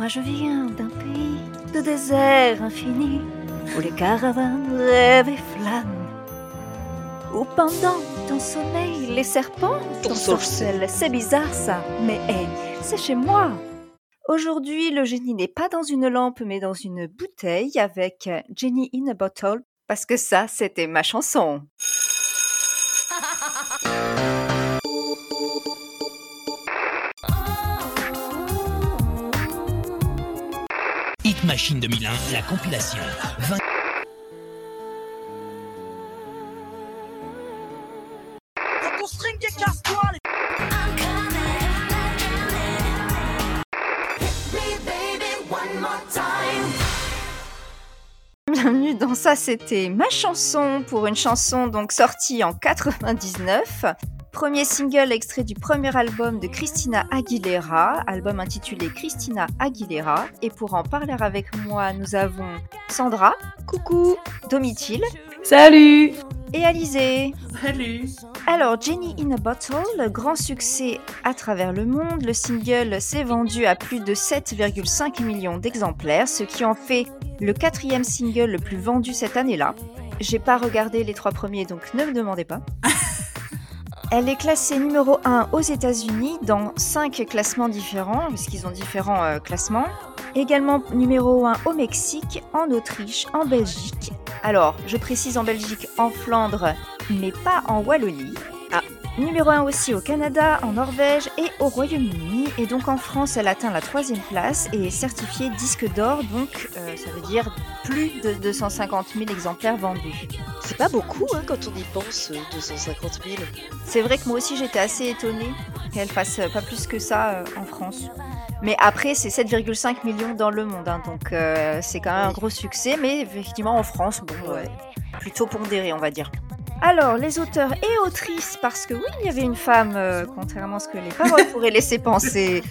Moi je viens d'un pays de désert infini, où les caravanes rêvent et flânent. Où pendant ton sommeil, les serpents Ton t'ensorcellent. C'est bizarre ça, mais hé, c'est chez moi. Aujourd'hui, le génie n'est pas dans une lampe, mais dans une bouteille avec Jenny in a Bottle, parce que ça, c'était ma chanson. Machine 2001, la compilation. 20 Bienvenue dans ça, c'était ma chanson pour une chanson donc sortie en 99. Premier single extrait du premier album de Christina Aguilera, album intitulé Christina Aguilera. Et pour en parler avec moi, nous avons Sandra, coucou, Domitil Salut et Alizé. Salut Alors, Jenny in a Bottle, grand succès à travers le monde. Le single s'est vendu à plus de 7,5 millions d'exemplaires, ce qui en fait le quatrième single le plus vendu cette année-là. J'ai pas regardé les trois premiers, donc ne me demandez pas. Elle est classée numéro 1 aux États-Unis dans 5 classements différents, puisqu'ils ont différents euh, classements. Également numéro 1 au Mexique, en Autriche, en Belgique. Alors, je précise en Belgique, en Flandre, mais pas en Wallonie. Numéro 1 aussi au Canada, en Norvège et au Royaume-Uni. Et donc en France, elle atteint la troisième place et est certifiée disque d'or, donc euh, ça veut dire plus de 250 000 exemplaires vendus. C'est pas beaucoup hein, quand on y pense, euh, 250 000. C'est vrai que moi aussi j'étais assez étonnée qu'elle fasse euh, pas plus que ça euh, en France. Mais après, c'est 7,5 millions dans le monde, hein, donc euh, c'est quand même un gros succès. Mais effectivement, en France, bon, ouais, plutôt pondéré, on va dire. Alors, les auteurs et autrices, parce que oui, il y avait une femme, euh, contrairement à ce que les paroles pourraient laisser penser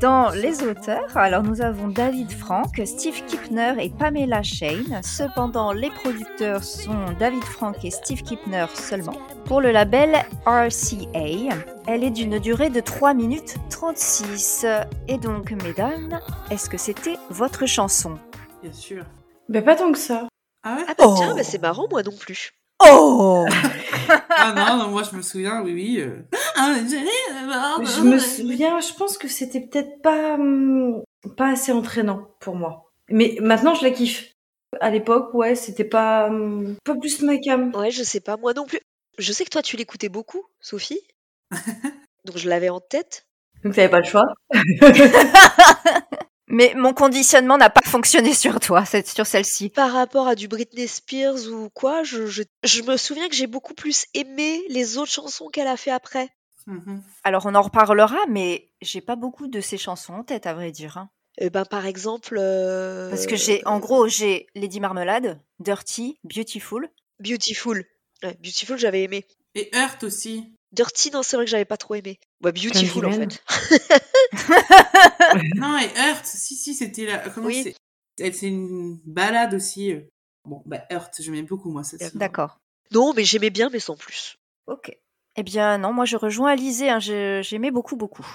dans les auteurs. Alors, nous avons David Frank, Steve Kipner et Pamela Shane. Cependant, les producteurs sont David Frank et Steve Kipner seulement. Pour le label RCA, elle est d'une durée de 3 minutes 36. Et donc, mesdames, est-ce que c'était votre chanson? Bien sûr. Bah pas tant que ça. Ah ouais? Ah bah Oh. tiens, bah c'est marrant, moi non plus. Oh Ah non, non, moi je me souviens, oui, oui. euh. Mais j'ai- Je me souviens, je pense que c'était peut-être pas hum, pas assez entraînant pour moi. Mais maintenant je la kiffe. À l'époque, ouais, c'était pas hum, pas plus ma cam. Ouais, je sais pas, moi non plus. Je sais que toi, tu l'écoutais beaucoup, Sophie. Donc je l'avais en tête. Donc t'avais pas le choix. Mais mon conditionnement n'a pas fonctionné sur toi, c'est sur celle-ci. Par rapport à du Britney Spears ou quoi, je, je, je me souviens que j'ai beaucoup plus aimé les autres chansons qu'elle a fait après. Mhm. Alors on en reparlera, mais j'ai pas beaucoup de ces chansons en tête, à vrai dire. hein. Eh ben, par exemple. euh, Parce que j'ai, en gros, j'ai Lady Marmelade, Dirty, Beautiful. Beautiful. Ouais, Beautiful, j'avais aimé. Et Hurt aussi. Dirty, non, c'est vrai que j'avais pas trop aimé. Bah, Beautiful, en fait. non, et Hurt, si, si, c'était la. Comment Oui. c'est? C'est une balade aussi. euh. Bon, bah, Hurt, j'aimais beaucoup, moi, cette D'accord. Non, mais j'aimais bien, mais sans plus. Ok. Eh bien non, moi je rejoins Alizé, hein, j'aimais beaucoup, beaucoup.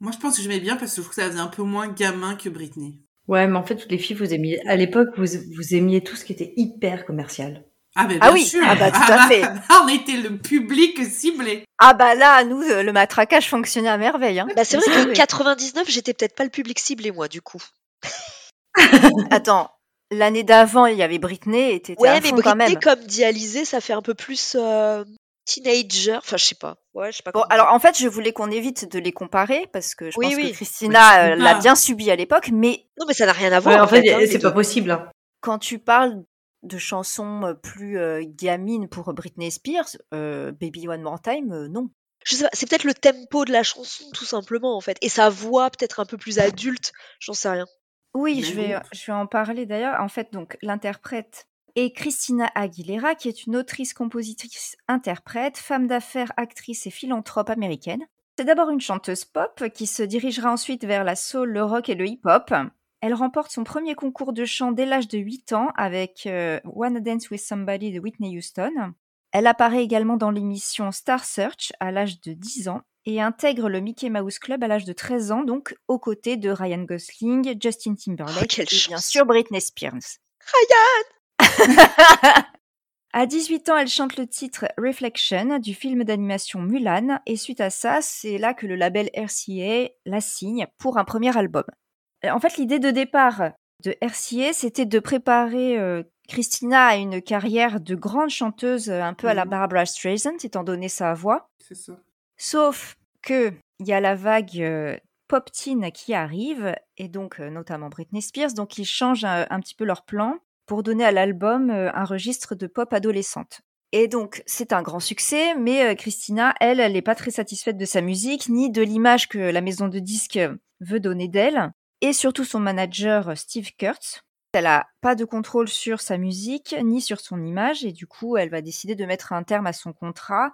Moi, je pense que j'aimais bien parce que je trouve que ça faisait un peu moins gamin que Britney. Ouais, mais en fait, toutes les filles, vous aimiez à l'époque, vous vous aimiez tout ce qui était hyper commercial. Ah, mais Ah bien oui, sûr ah bah, tout à fait. on était le public ciblé. Ah bah là, nous, euh, le matraquage fonctionnait à merveille. Hein. Bah, c'est vrai Vous que savez. 99, j'étais peut-être pas le public ciblé, moi, du coup. Attends, l'année d'avant, il y avait Britney et t'étais Ouais, à mais fond quand Britney, même. comme dit Alizé, ça fait un peu plus euh, teenager. Enfin, je sais pas. Ouais, je sais pas. Bon, alors en fait, je voulais qu'on évite de les comparer parce que je Oui, pense oui. que Christina Mais euh, l'a bien subi à l'époque, mais Non, mais ça n'a rien à voir. Ouais, en fait, hein, c'est pas possible. hein. quand tu parles de chansons plus euh, gamines pour Britney Spears, euh, Baby One More Time, euh, non. Je sais pas, c'est peut-être le tempo de la chanson, tout simplement, en fait. Et sa voix, peut-être un peu plus adulte, j'en sais rien. Oui, je vais, je vais en parler d'ailleurs. En fait, donc l'interprète est Christina Aguilera, qui est une autrice, compositrice, interprète, femme d'affaires, actrice et philanthrope américaine. C'est d'abord une chanteuse pop qui se dirigera ensuite vers la soul, le rock et le hip-hop. Elle remporte son premier concours de chant dès l'âge de 8 ans avec euh, Wanna Dance with Somebody de Whitney Houston. Elle apparaît également dans l'émission Star Search à l'âge de 10 ans et intègre le Mickey Mouse Club à l'âge de 13 ans, donc aux côtés de Ryan Gosling, Justin Timberlake Oh, et bien sûr Britney Spears. Ryan À 18 ans, elle chante le titre Reflection du film d'animation Mulan et suite à ça, c'est là que le label RCA la signe pour un premier album. Euh, En fait, l'idée de départ de RCA, c'était de préparer euh, Christina à une carrière de grande chanteuse euh, un peu à la Mhm. Barbara Streisand, étant donné sa voix. C'est ça. Sauf que il y a la vague euh, pop teen qui arrive et donc euh, notamment Britney Spears, donc ils changent un, un petit peu leur plan pour donner à l'album euh, un registre de pop adolescente. Et donc c'est un grand succès, mais Christina, elle, elle n'est pas très satisfaite de sa musique ni de l'image que la maison de disques veut donner d'elle, et surtout son manager euh, Steve Kurtz. Elle a pas de contrôle sur sa musique ni sur son image et du coup elle va décider de mettre un terme à son contrat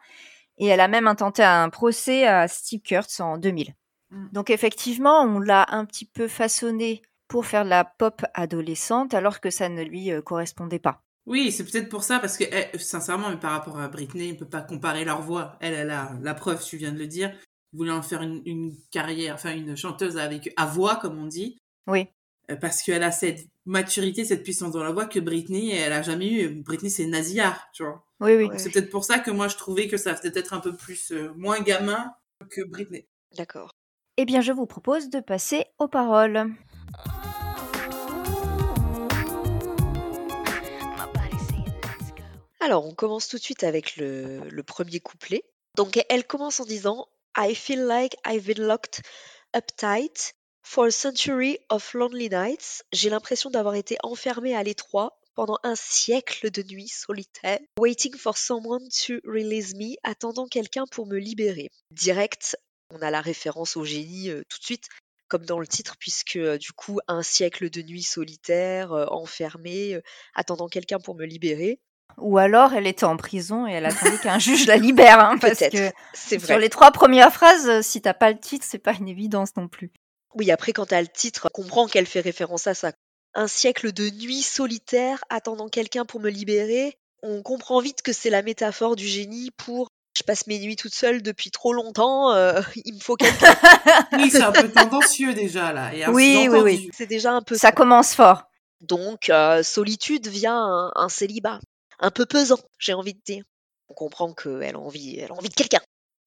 et elle a même intenté un procès à Steve Kurtz en 2000. Mm. Donc effectivement, on l'a un petit peu façonnée pour faire de la pop adolescente alors que ça ne lui euh, correspondait pas. Oui, c'est peut-être pour ça, parce que, eh, sincèrement, mais par rapport à Britney, on peut pas comparer leur voix. Elle, elle a la preuve, tu viens de le dire. Voulait en faire une, une carrière, enfin une chanteuse avec à voix, comme on dit. Oui. Euh, Parce qu'elle a cette maturité, cette puissance dans la voix que Britney, elle a jamais eu. Britney, c'est Naziar, tu vois. Oui, oui. C'est peut-être pour ça que moi, je trouvais que ça faisait peut-être un peu plus, euh, moins gamin que Britney. D'accord. Eh bien, je vous propose de passer aux paroles. Alors, on commence tout de suite avec le, le premier couplet. Donc, elle commence en disant I feel like I've been locked up tight for a century of lonely nights. J'ai l'impression d'avoir été enfermée à l'étroit pendant un siècle de nuits solitaires. Waiting for someone to release me, attendant quelqu'un pour me libérer. Direct, on a la référence au génie euh, tout de suite, comme dans le titre, puisque euh, du coup, un siècle de nuits solitaires, euh, enfermée, euh, attendant quelqu'un pour me libérer. Ou alors, elle était en prison et elle attendait qu'un juge la libère. hein, parce que sur les trois premières phrases, euh, si t'as pas le titre, c'est pas une évidence non plus. Oui, après, quand t'as le titre, on comprend qu'elle fait référence à ça. Un siècle de nuit solitaire attendant quelqu'un pour me libérer. On comprend vite que c'est la métaphore du génie pour je passe mes nuits toute seule depuis trop longtemps, euh, il me faut quelqu'un. Oui, c'est un peu tendancieux déjà, là. Et Oui, oui, oui. C'est déjà un peu Ça commence fort. Donc, euh, solitude vient un, un célibat. Un peu pesant, j'ai envie de dire. On comprend qu'elle a envie, elle a envie de quelqu'un.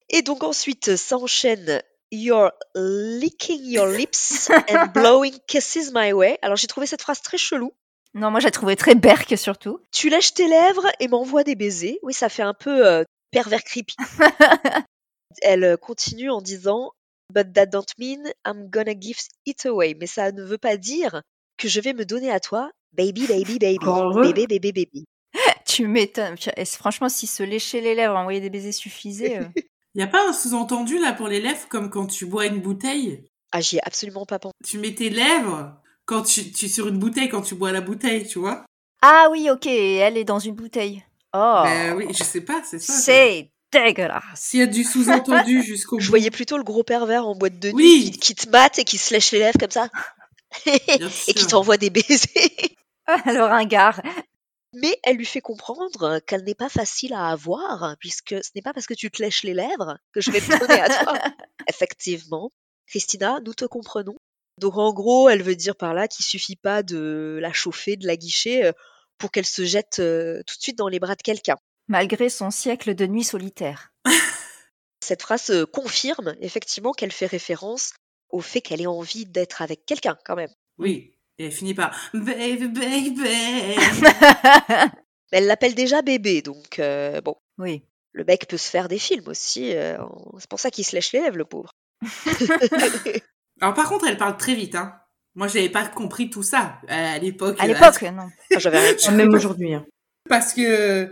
Et donc ensuite s'enchaîne You're licking your lips and blowing kisses my way. Alors j'ai trouvé cette phrase très chelou. Non, moi j'ai trouvé très berk surtout. Tu lèches tes lèvres et m'envoies des baisers. Oui, ça fait un peu euh, pervers creepy. Elle euh, continue en disant But that don't mean I'm gonna give it away. Mais ça ne veut pas dire que je vais me donner à toi, baby, baby, baby. Heureux. Bébé, bébé, bébé. Tu m'étonnes. Et franchement, si se lécher les lèvres, envoyer des baisers suffisait. euh, Y a pas un sous-entendu, là, pour les lèvres, comme quand tu bois une bouteille? Ah, j'y ai absolument pas pensé. Tu mets tes lèvres quand tu, tu sur une bouteille, quand tu bois la bouteille, tu vois? Ah oui, ok, elle est dans une bouteille. Oh, Ben oui, je sais pas, c'est ça. c'est dégueulasse. S'il y a du sous-entendu jusqu'au Je voyais plutôt le gros pervers en boîte de nuit Oui. qui, qui te mate et qui se lèche les lèvres comme ça. Et qui t'envoie des baisers. Ah, le ringard. Mais elle lui fait comprendre qu'elle n'est pas facile à avoir, puisque ce n'est pas parce que tu te lèches les lèvres que je vais te donner à toi. Effectivement. Christina, nous te comprenons. Donc en gros, elle veut dire par là qu'il suffit pas de la chauffer, de la guicher, euh, pour qu'elle se jette euh, tout de suite dans les bras de quelqu'un. Malgré son siècle de nuit solitaire. Cette phrase euh, confirme effectivement qu'elle fait référence au fait qu'elle ait envie d'être avec quelqu'un quand même. Oui. Et elle finit par Baby, baby. Elle l'appelle déjà bébé, donc euh, bon, oui. le mec peut se faire des films aussi. euh, c'est pour ça qu'il se lèche les lèvres, le pauvre. Alors par contre, elle parle très vite, hein. Moi, j'avais pas compris tout ça euh, à l'époque. À euh, l'époque, non. Enfin, j'avais rien Je- Même aujourd'hui. hein. Parce que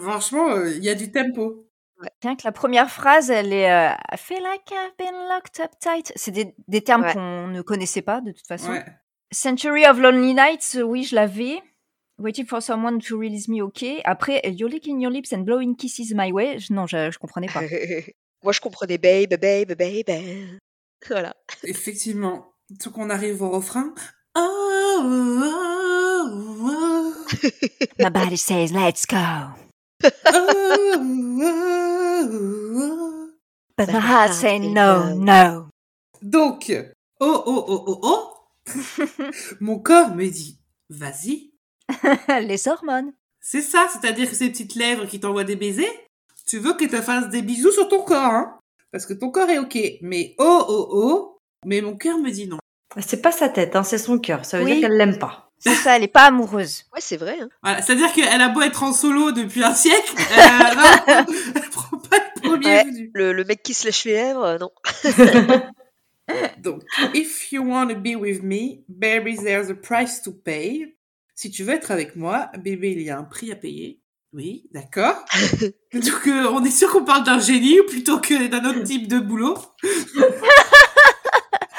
franchement, euh, il y a du tempo. Bien que la première phrase, elle est euh, I feel like I've been locked up tight. C'est des, des termes Ouais. qu'on ne connaissait pas de toute façon. Ouais. Century of Lonely Nights, euh, oui, je l'avais. Waiting for someone to release me, ok. Après, You're licking your lips and blowing kisses my way. Je- non, je, je comprenais pas. Moi, je comprenais babe, babe, babe. Voilà. Effectivement. Tout qu'on arrive au refrain. Oh, oh, oh, oh. My body says let's go. Oh, oh, oh. But my heart say no, no. Donc, oh, oh, oh, oh, oh, mon corps me dit, vas-y. Les hormones. C'est ça, c'est-à-dire que ces petites lèvres qui t'envoient des baisers, tu veux qu'elles te fassent des bisous sur ton corps, hein Parce que ton corps est ok, mais oh, oh, oh, mais mon cœur me dit non. C'est pas sa tête, hein, c'est son cœur. Ça veut Oui. dire qu'elle l'aime pas. C'est ça, elle est pas amoureuse. Ouais, c'est vrai. Hein. Voilà, c'est-à-dire qu'elle a beau être en solo depuis un siècle, euh, non, elle prend pas le premier Ouais. venu. Le, le mec qui se lèche les lèvres, euh, non. Donc, if you want to be with me, baby, there's a price to pay. Si tu veux être avec moi, bébé, il y a un prix à payer. Oui, d'accord. Donc, euh, on est sûr qu'on parle d'un génie plutôt que d'un autre type de boulot.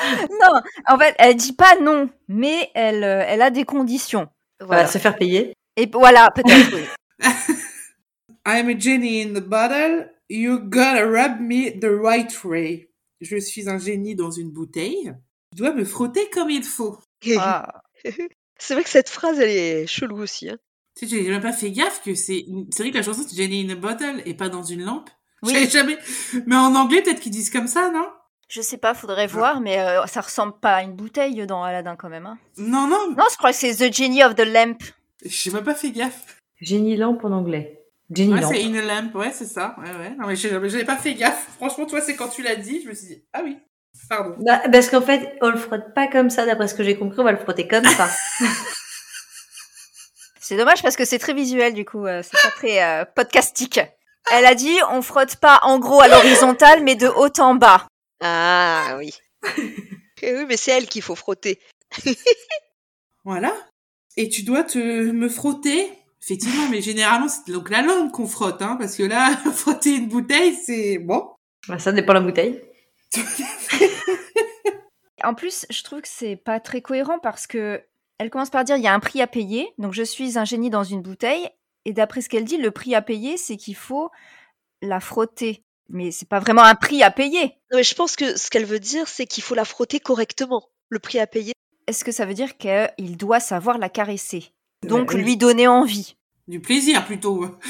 Non, en fait, elle dit pas non, mais elle, euh, elle a des conditions. Voilà, Voilà. se faire payer. Et voilà, peut-être. oui. I'm a genie in the bottle. You gotta rub me the right way. Je suis un génie dans une bouteille. Tu dois me frotter comme il faut. Ah. C'est vrai que cette phrase, elle est chelou aussi. Hein. Tu sais, j'ai même pas fait gaffe que c'est une... c'est vrai que la chanson c'est Genie in a bottle et pas dans une lampe. Oui. J'avais jamais. Mais en anglais, peut-être qu'ils disent comme ça, non? Je sais pas, faudrait voir, mais euh, ça ressemble pas à une bouteille dans Aladdin quand même. hein. Non, non. Non, je crois que c'est The Genie of the Lamp. J'ai même pas fait gaffe. Génie lampe en anglais. Génie Ouais, c'est in a lamp, ouais, c'est ça. Ouais, ouais. Non, mais j'ai- j'avais pas fait gaffe. Franchement, toi, c'est quand tu l'as dit, je me suis dit, ah oui, pardon. Bah, parce qu'en fait, on le frotte pas comme ça, d'après ce que j'ai compris, on va le frotter comme ça. C'est dommage parce que c'est très visuel du coup, euh, c'est pas très euh, podcastique. Elle a dit on frotte pas en gros à l'horizontale mais de haut en bas. Ah oui. Eh oui, mais c'est elle qu'il faut frotter. Voilà. Et tu dois te me frotter. Effectivement, mais généralement, c'est donc la langue qu'on frotte, hein, parce que là, frotter une bouteille, c'est bon. Bah, ça dépend la bouteille. En plus, je trouve que c'est pas très cohérent parce que elle commence par dire il y a un prix à payer, donc je suis un génie dans une bouteille et d'après ce qu'elle dit, le prix à payer c'est qu'il faut la frotter. Mais c'est pas vraiment un prix à payer. Non, mais je pense que ce qu'elle veut dire, c'est qu'il faut la frotter correctement. Le prix à payer. Est-ce que ça veut dire qu'il doit savoir la caresser? Donc oui. lui donner envie? Du plaisir, plutôt.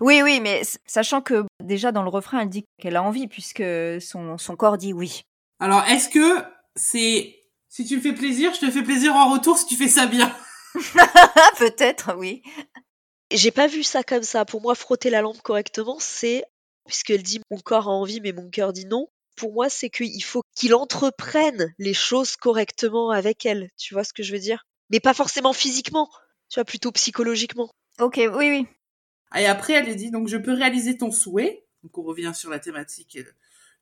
Oui, oui, mais sachant que déjà dans le refrain, elle dit qu'elle a envie puisque son, son corps dit oui. Alors, est-ce que c'est... Si tu me fais plaisir, je te fais plaisir en retour si tu fais ça bien? Peut-être, oui. J'ai pas vu ça comme ça. Pour moi, frotter la lampe correctement, c'est puisqu'elle dit mon corps a envie, mais mon cœur dit non. Pour moi, c'est qu'il faut qu'il entreprenne les choses correctement avec elle. Tu vois ce que je veux dire? Mais pas forcément physiquement. Tu vois, plutôt psychologiquement. Ok, oui, oui. Et après, elle lui dit, donc, je peux réaliser ton souhait. Donc, on revient sur la thématique euh,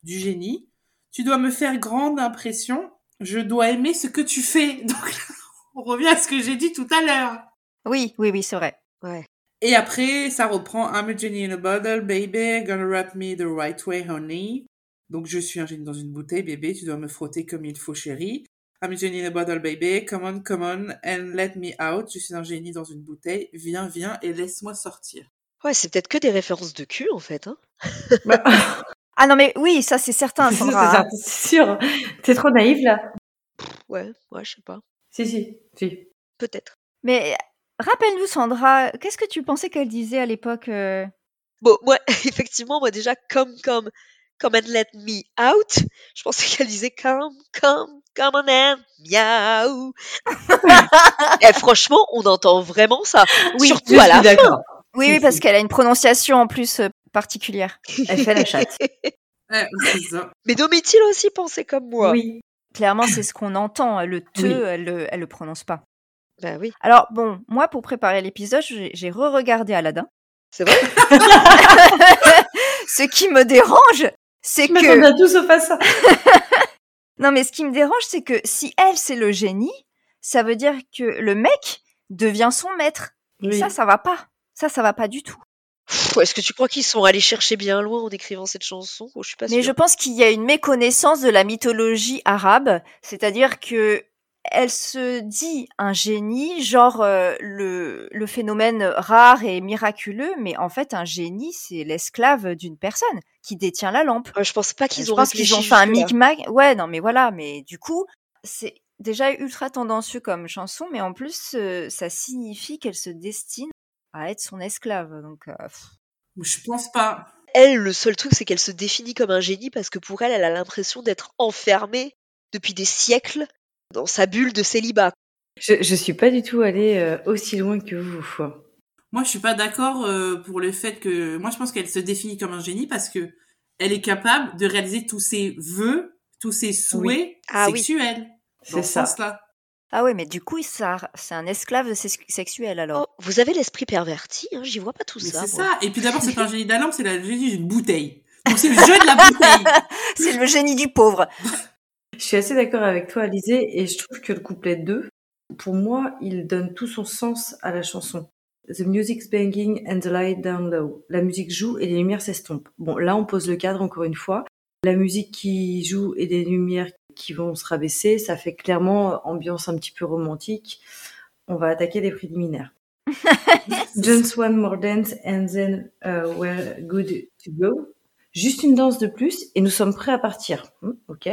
du génie. Tu dois me faire grande impression. Je dois aimer ce que tu fais. Donc, là, on revient à ce que j'ai dit tout à l'heure. Oui, oui, oui, c'est vrai. Ouais. Et après, ça reprend I'm a genie in a bottle, baby, gonna wrap me the right way, honey. Donc, je suis un génie dans une bouteille, bébé, tu dois me frotter comme il faut, chérie. I'm a genie in a bottle, baby, come on, come on, and let me out. Je suis un génie dans une bouteille, viens, viens, et laisse-moi sortir. Ouais, c'est peut-être que des références de cul, en fait. Hein Bah, Ah non, mais oui, ça c'est certain, c'est sûr, Sandra. c'est c'est sûr. T'es trop naïve, là. ouais, ouais, je sais pas. Si, si, si. Peut-être. Mais rappelle-nous, Sandra, qu'est-ce que tu pensais qu'elle disait à l'époque euh? Bon, moi, effectivement, moi déjà, come, come, come and let me out. Je pensais qu'elle disait come, come, come on and miaou. Et franchement, on entend vraiment ça. Oui, Surtout Je à la fin. Oui, oui, parce qu'elle a une prononciation en plus euh, particulière. Elle fait la chatte. Ouais, c'est ça. Mais Domitil aussi pensait comme moi? Oui. Clairement, c'est ce qu'on entend. Le te, Oui. elle, le- elle le prononce pas. Bah oui, Alors bon, moi pour préparer l'épisode, j'ai re-regardé Aladdin. c'est vrai? Ce qui me dérange, c'est Je que à tout sauf à ça. non mais ce qui me dérange, c'est que si elle c'est le génie, ça veut dire que le mec devient son maître. Et Oui. ça, ça va pas. Ça, ça va pas du tout. Est-ce que tu crois qu'ils sont allés chercher bien loin en écrivant cette chanson? Oh, Je suis pas Mais sûre. je pense qu'il y a une méconnaissance de la mythologie arabe, c'est-à-dire que elle se dit un génie, genre euh, le, le phénomène rare et miraculeux, mais en fait un génie c'est l'esclave d'une personne qui détient la lampe. Je pense pas qu'ils Je ont pense qu'ils ont fait un micmac. Ouais, non mais voilà, mais du coup c'est déjà ultra tendancieux comme chanson, mais en plus euh, ça signifie qu'elle se destine à être son esclave. Donc, euh, Je pense pas. Elle, le seul truc, c'est qu'elle se définit comme un génie parce que pour elle, elle a l'impression d'être enfermée depuis des siècles dans sa bulle de célibat. Je, je suis pas du tout allée euh, aussi loin que vous. Moi, je suis pas d'accord euh, pour le fait que. Moi, je pense qu'elle se définit comme un génie parce que elle est capable de réaliser tous ses vœux, tous ses souhaits Ah oui. sexuels. C'est ce ça. Ah ouais, mais du coup, ça, c'est un esclave sex- sexuel alors. Oh, vous avez l'esprit perverti, hein, j'y vois pas tout Mais ça. c'est ça. Et puis d'abord, c'est pas un génie de la lampe, c'est la génie d'une bouteille. Donc c'est le jeu de la bouteille. C'est le génie du pauvre. Je suis assez d'accord avec toi, Alizé, et je trouve que le couplet 2, pour moi, il donne tout son sens à la chanson. The music's banging and the light down low. La musique joue et les lumières s'estompent. Bon, là, on pose le cadre encore une fois. La musique qui joue et des lumières qui vont se rabaisser, ça fait clairement ambiance un petit peu romantique. On va attaquer les préliminaires. Just one more dance and then uh, we're good to go. Juste une danse de plus et nous sommes prêts à partir. Hmm, ok.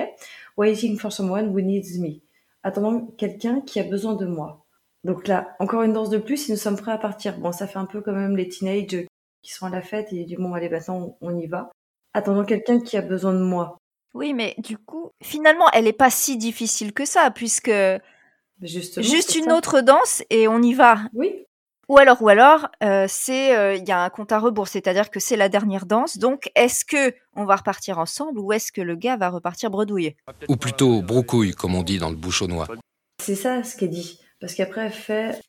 Waiting for someone who needs me. Attendant quelqu'un qui a besoin de moi. Donc là, encore une danse de plus et nous sommes prêts à partir. Bon, ça fait un peu quand même les teenagers qui sont à la fête et du bon, allez, maintenant, on y va. Attendant quelqu'un qui a besoin de moi. Oui, mais du coup, finalement, elle est pas si difficile que ça, puisque Justement. juste une ça. autre danse et on y va. Oui. Ou alors, ou alors, euh, c'est euh, il y a un compte à rebours, c'est-à-dire que c'est la dernière danse. Donc, est-ce que on va repartir ensemble ou est-ce que le gars va repartir bredouille? Ou plutôt broucouille, comme on dit dans le bouchonnois. C'est ça ce qu'elle dit. Parce qu'après, elle fait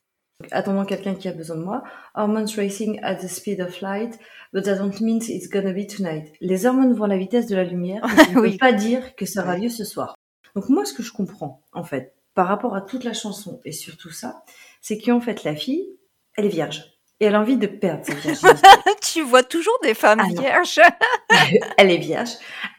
attendant quelqu'un qui a besoin de moi. Hormones racing at the speed of light, but that don't mean it's gonna be tonight. Les hormones vont à la vitesse de la lumière, mais ça ne Oui. veut pas dire que ça aura lieu ce soir. Donc moi, ce que je comprends, en fait, par rapport à toute la chanson et surtout ça, c'est qu'en fait, la fille, elle est vierge. Et elle a envie de perdre sa virginité. Tu vois toujours des femmes Ah vierges. elle est vierge.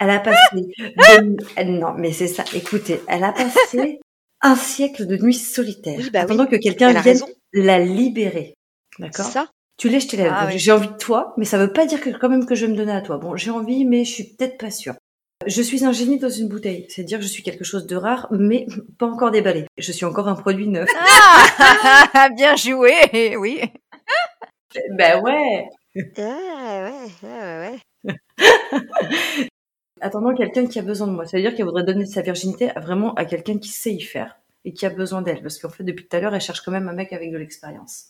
Elle a passé de- non, mais c'est ça. Écoutez, elle a passé un siècle de nuits solitaires. Oui, bah oui. attendant que quelqu'un vienne raison. la libérer. D'accord? ça? Tu lèches tes lèvres. Ah Donc, oui. J'ai envie de toi, mais ça veut pas dire que quand même que je vais me donner à toi. Bon, j'ai envie, mais je suis peut-être pas sûre. Je suis un génie dans une bouteille. C'est-à-dire que je suis quelque chose de rare, mais pas encore déballé. Je suis encore un produit neuf. Ah, bien joué, oui. ben ouais. Ouais, ouais, ouais, ouais. Attendant quelqu'un qui a besoin de moi. C'est-à-dire qu'elle voudrait donner sa virginité à vraiment à quelqu'un qui sait y faire et qui a besoin d'elle. Parce qu'en fait, depuis tout à l'heure, elle cherche quand même un mec avec de l'expérience.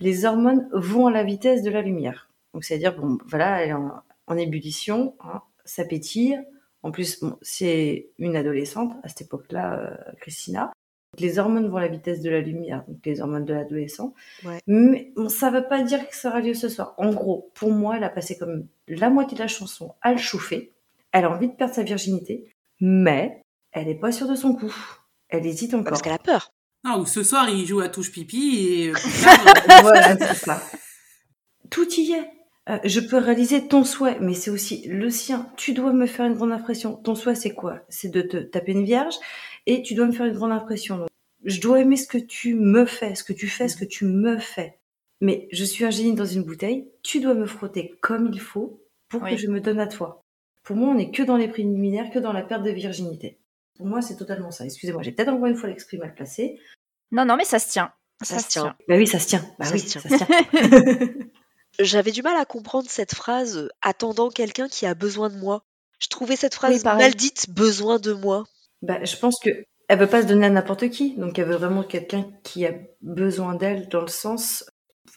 Les hormones vont à la vitesse de la lumière. Donc, c'est-à-dire, bon, voilà, elle est en, en ébullition, hein, ça pétille. En plus, bon, c'est une adolescente à cette époque-là, euh, Christina. Donc, les hormones vont à la vitesse de la lumière, donc les hormones de l'adolescent. Ouais. Mais bon, ça veut pas dire que ça aura lieu ce soir. En gros, pour moi, elle a passé comme la moitié de la chanson à le chauffer. Elle a envie de perdre sa virginité, mais elle est pas sûre de son coup. Elle hésite encore. Parce qu'elle a peur. Non, ou ce soir, il joue à touche pipi et euh, voilà, c'est ça. Tout y est. Euh, je peux réaliser ton souhait, mais c'est aussi le sien. Tu dois me faire une grande impression. Ton souhait, c'est quoi? C'est de te taper une vierge et tu dois me faire une grande impression. Donc, je dois aimer ce que tu me fais, ce que tu fais, ce que tu me fais. Mais je suis un génie dans une bouteille. Tu dois me frotter comme il faut pour Oui. que je me donne à toi. Pour moi, on n'est que dans les préliminaires, que dans la perte de virginité. Pour moi, c'est totalement ça. Excusez-moi, j'ai peut-être encore une fois l'exprime mal placé. Non, non, mais ça se tient. Ça se tient. Bah oui, ça se tient. Bah Ça oui, se tient. ça se tient. J'avais du mal à comprendre cette phrase euh, attendant quelqu'un qui a besoin de moi. Je trouvais cette phrase Oui, mal dite besoin de moi. Bah, je pense que elle veut pas se donner à n'importe qui, donc elle veut vraiment quelqu'un qui a besoin d'elle dans le sens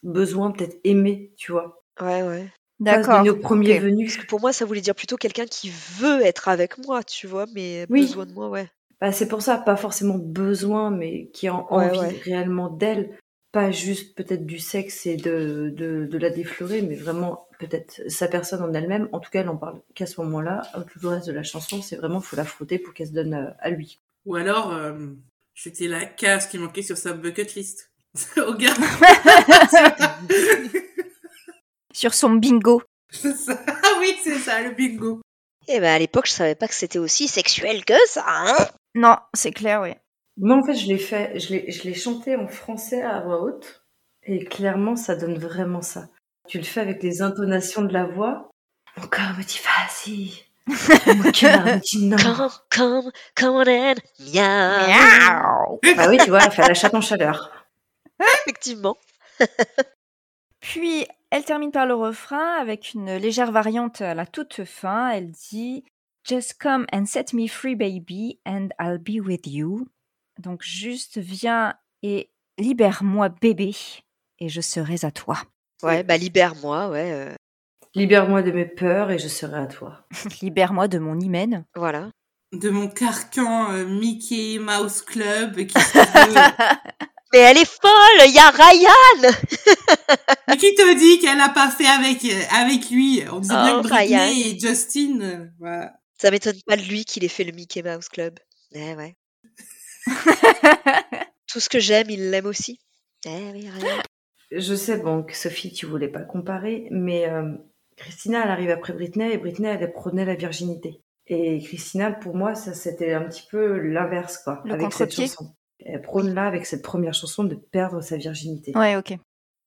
besoin peut-être aimer, tu vois. Ouais, ouais. D'accord. donner au premier ok. venu. Parce que pour moi, ça voulait dire plutôt quelqu'un qui veut être avec moi, tu vois, mais Oui. besoin de moi, ouais. Bah, c'est pour ça, pas forcément besoin, mais qui a en- Ouais, envie ouais. réellement d'elle, pas juste peut-être du sexe et de, de, de la déflorer, mais vraiment peut-être sa personne en elle-même. En tout cas, elle en parle qu'à ce moment-là. Tout le reste de la chanson, c'est vraiment faut la frotter pour qu'elle se donne euh, à lui. Ou alors, euh, c'était la case qui manquait sur sa bucket list. Au gars. Sur son bingo. C'est ça. Ah oui, c'est ça, le bingo. Et ben à l'époque, je savais pas que c'était aussi sexuel que ça, hein? Non, c'est clair, oui. Moi, en fait, je l'ai fait, je l'ai, je l'ai chanté en français à voix haute, et clairement, ça donne vraiment ça. Tu le fais avec les intonations de la voix. Mon corps me dit vas-y. Mon cœur me dit non. Come, come, come on in. Miaou. Miaou. Bah oui, tu vois, elle fait la chatte en chaleur. Effectivement. Puis, elle termine par le refrain avec une légère variante à la toute fin. Elle dit Just come and set me free, baby, and I'll be with you. Donc, juste viens et libère-moi, bébé, et je serai à toi. Ouais, bah libère-moi, ouais. euh, Libère-moi de mes peurs et je serai à toi. Libère-moi de mon hymen. voilà. De mon carcan euh, Mickey Mouse Club qui se veut- Mais elle est folle, il y a Ryan Mais qui te dit qu'elle n'a pas fait avec, euh, avec lui? On disait bien Oh, que Britney Ryan. et Justin, voilà. Ça m'étonne pas de lui qu'il ait fait le Mickey Mouse Club. Eh ouais. Tout ce que j'aime, il l'aime aussi. Eh oui. Je sais, bon, que Sophie, tu voulais pas comparer, mais euh, Christina, elle arrive après Britney et Britney, elle prônait la virginité. Et Christina, pour moi, ça c'était un petit peu l'inverse, quoi, Le avec cette chanson. Elle prône là, avec cette première chanson, de perdre sa virginité. Ouais, ok.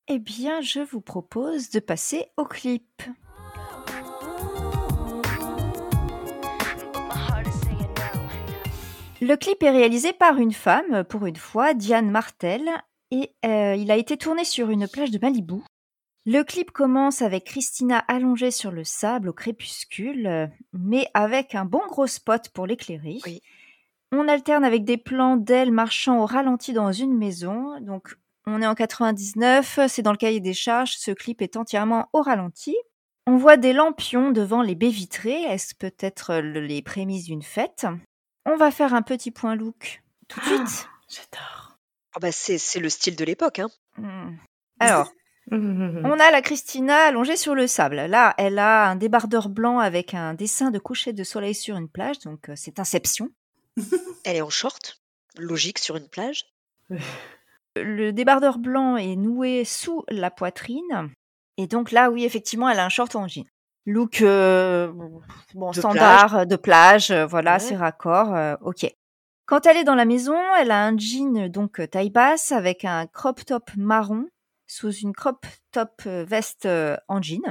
Eh bien, je vous propose de passer au clip. Le clip est réalisé par une femme, pour une fois, Diane Martel, et euh, il a été tourné sur une plage de Malibu. Le clip commence avec Christina allongée sur le sable au crépuscule, mais avec un bon gros spot pour l'éclairer. Oui. On alterne avec des plans d'elle marchant au ralenti dans une maison. Donc, on est en 99, c'est dans le cahier des charges, ce clip est entièrement au ralenti. On voit des lampions devant les baies vitrées, est-ce peut-être le- les prémices d'une fête? On va faire un petit point look tout de suite. J'adore. Ah bah c'est c'est le style de l'époque, hein. Hmm. Alors, on a la Christina allongée sur le sable. Là, elle a un débardeur blanc avec un dessin de coucher de soleil sur une plage, donc euh, c'est Inception. Elle est en short, logique sur une plage. Le débardeur blanc est noué sous la poitrine. Et donc là, oui, effectivement, elle a un short en jean. Look euh, bon, De standard de plage, euh, voilà, Ouais. c'est raccord, euh, ok. Quand elle est dans la maison, elle a un jean donc taille basse avec un crop top marron sous une crop top veste en jean.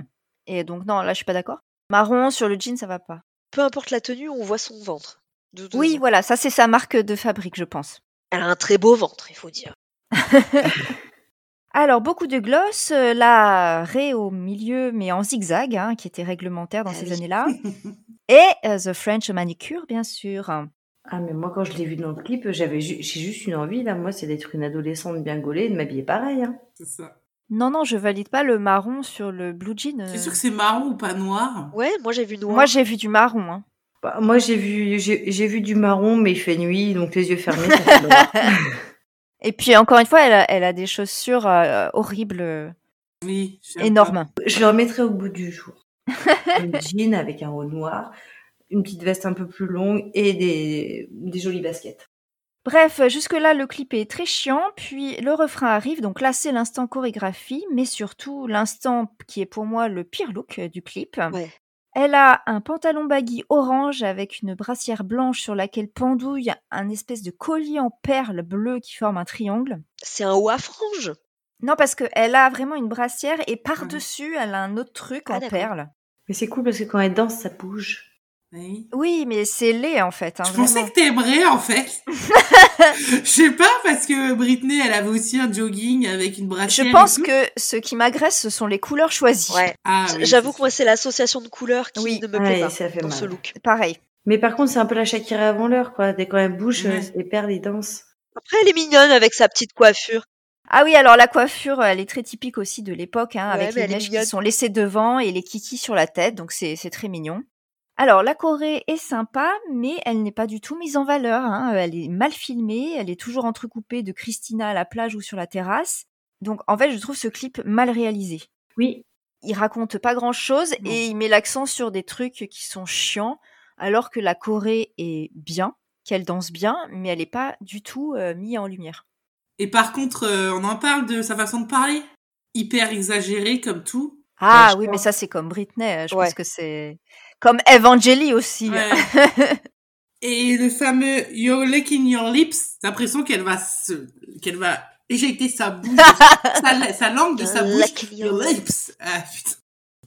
Et donc non, là je suis pas d'accord. Marron sur le jean, ça va pas. Peu importe la tenue, on voit son ventre. De- de- Oui, voilà, ça c'est sa marque de fabrique, je pense. Elle a un très beau ventre, il faut dire. Alors, beaucoup de gloss, euh, la raie au milieu, mais en zigzag, hein, qui était réglementaire dans Ah ces oui. années-là. Et euh, The French Manicure, bien sûr. Ah, mais moi, quand je l'ai vu dans le clip, j'avais ju- j'ai juste une envie, là, moi, c'est d'être une adolescente bien gaulée et de m'habiller pareil. Hein. C'est ça. Non, non, je valide pas le marron sur le blue jean. euh. C'est sûr que c'est marron ou pas noir? Ouais, moi j'ai vu noir. Moi, j'ai vu du marron. hein. Bah, moi, j'ai vu, j'ai j'ai vu du marron, mais il fait nuit, donc les yeux fermés, ça fait noir. Et puis, encore une fois, elle a, elle a des chaussures euh, horribles, Oui. énormes. Je le remettrai au bout du jour. Un jean avec un haut noir, une petite veste un peu plus longue et des, des jolies baskets. Bref, jusque-là, le clip est très chiant, puis le refrain arrive, donc là, c'est l'instant chorégraphie, mais surtout l'instant qui est pour moi le pire look euh, du clip. Ouais. Elle a un pantalon baggy orange avec une brassière blanche sur laquelle pendouille un espèce de collier en perles bleues qui forme un triangle. C'est un haut à franges. Non, parce qu'elle a vraiment une brassière et par-dessus, elle a un autre truc Ah, en perles. Mais c'est cool parce que quand elle danse, ça bouge. Oui. Oui, mais c'est laid en fait. hein, Je pensais vraiment. que t'aimerais en fait. Je sais pas parce que Britney, elle avait aussi un jogging avec une brassière. Je pense que ce qui m'agresse, ce sont les couleurs choisies. Ouais. Ah, oui, J'avoue que moi c'est l'association de couleurs qui Oui. ne me Ouais, plaît pas ça fait dans mal. ce look. Pareil. Mais par contre, c'est un peu la Shakira avant l'heure, quoi. Dès quand elle bouge, Ouais. les perles, ils dansent. Après elle est mignonne avec sa petite coiffure. Ah oui, alors la coiffure, elle est très typique aussi de l'époque, hein, Ouais, avec les mèches qui sont laissées devant et les kikis sur la tête, donc c'est c'est très mignon. Alors la Corée est sympa, mais elle n'est pas du tout mise en valeur. hein. Elle est mal filmée, elle est toujours entrecoupée de Christina à la plage ou sur la terrasse. Donc en fait, je trouve ce clip mal réalisé. Oui. Il raconte pas grand chose Non. et il met l'accent sur des trucs qui sont chiants, alors que la Corée est bien, qu'elle danse bien, mais elle n'est pas du tout euh, mise en lumière. Et par contre, euh, on en parle de sa façon de parler. Hyper exagérée comme tout. Ah oui, mais ça c'est comme Britney. euh, Je Ouais. pense que c'est comme Evangeli aussi. Ouais. Et le fameux You're licking your lips, t'as l'impression qu'elle va se, qu'elle va éjecter sa bouche, sa, sa langue de sa You're bouche. licking Your your lips. Ah putain.